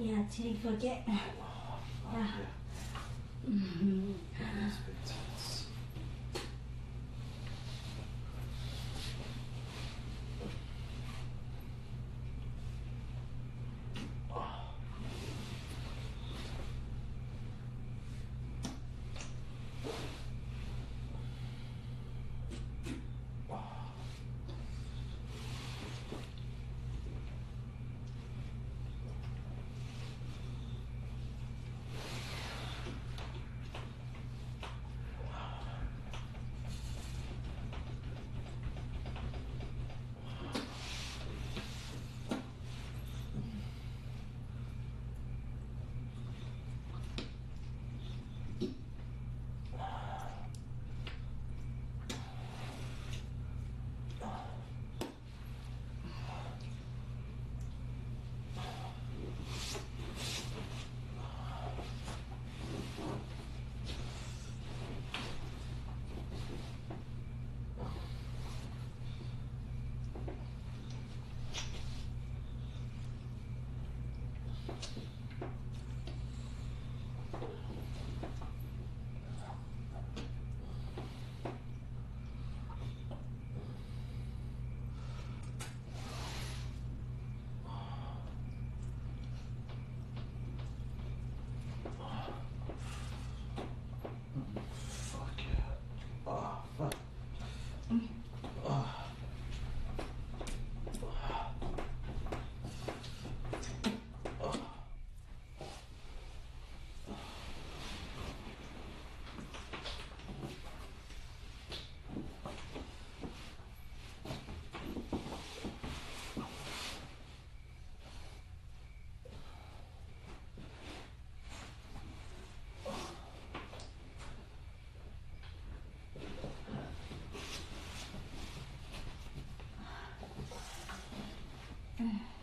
Yeah, till you forget. Yeah. Mhm. That's a bit tense. Fuck yeah. Ah, fuck. Ah. Oh,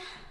Bye.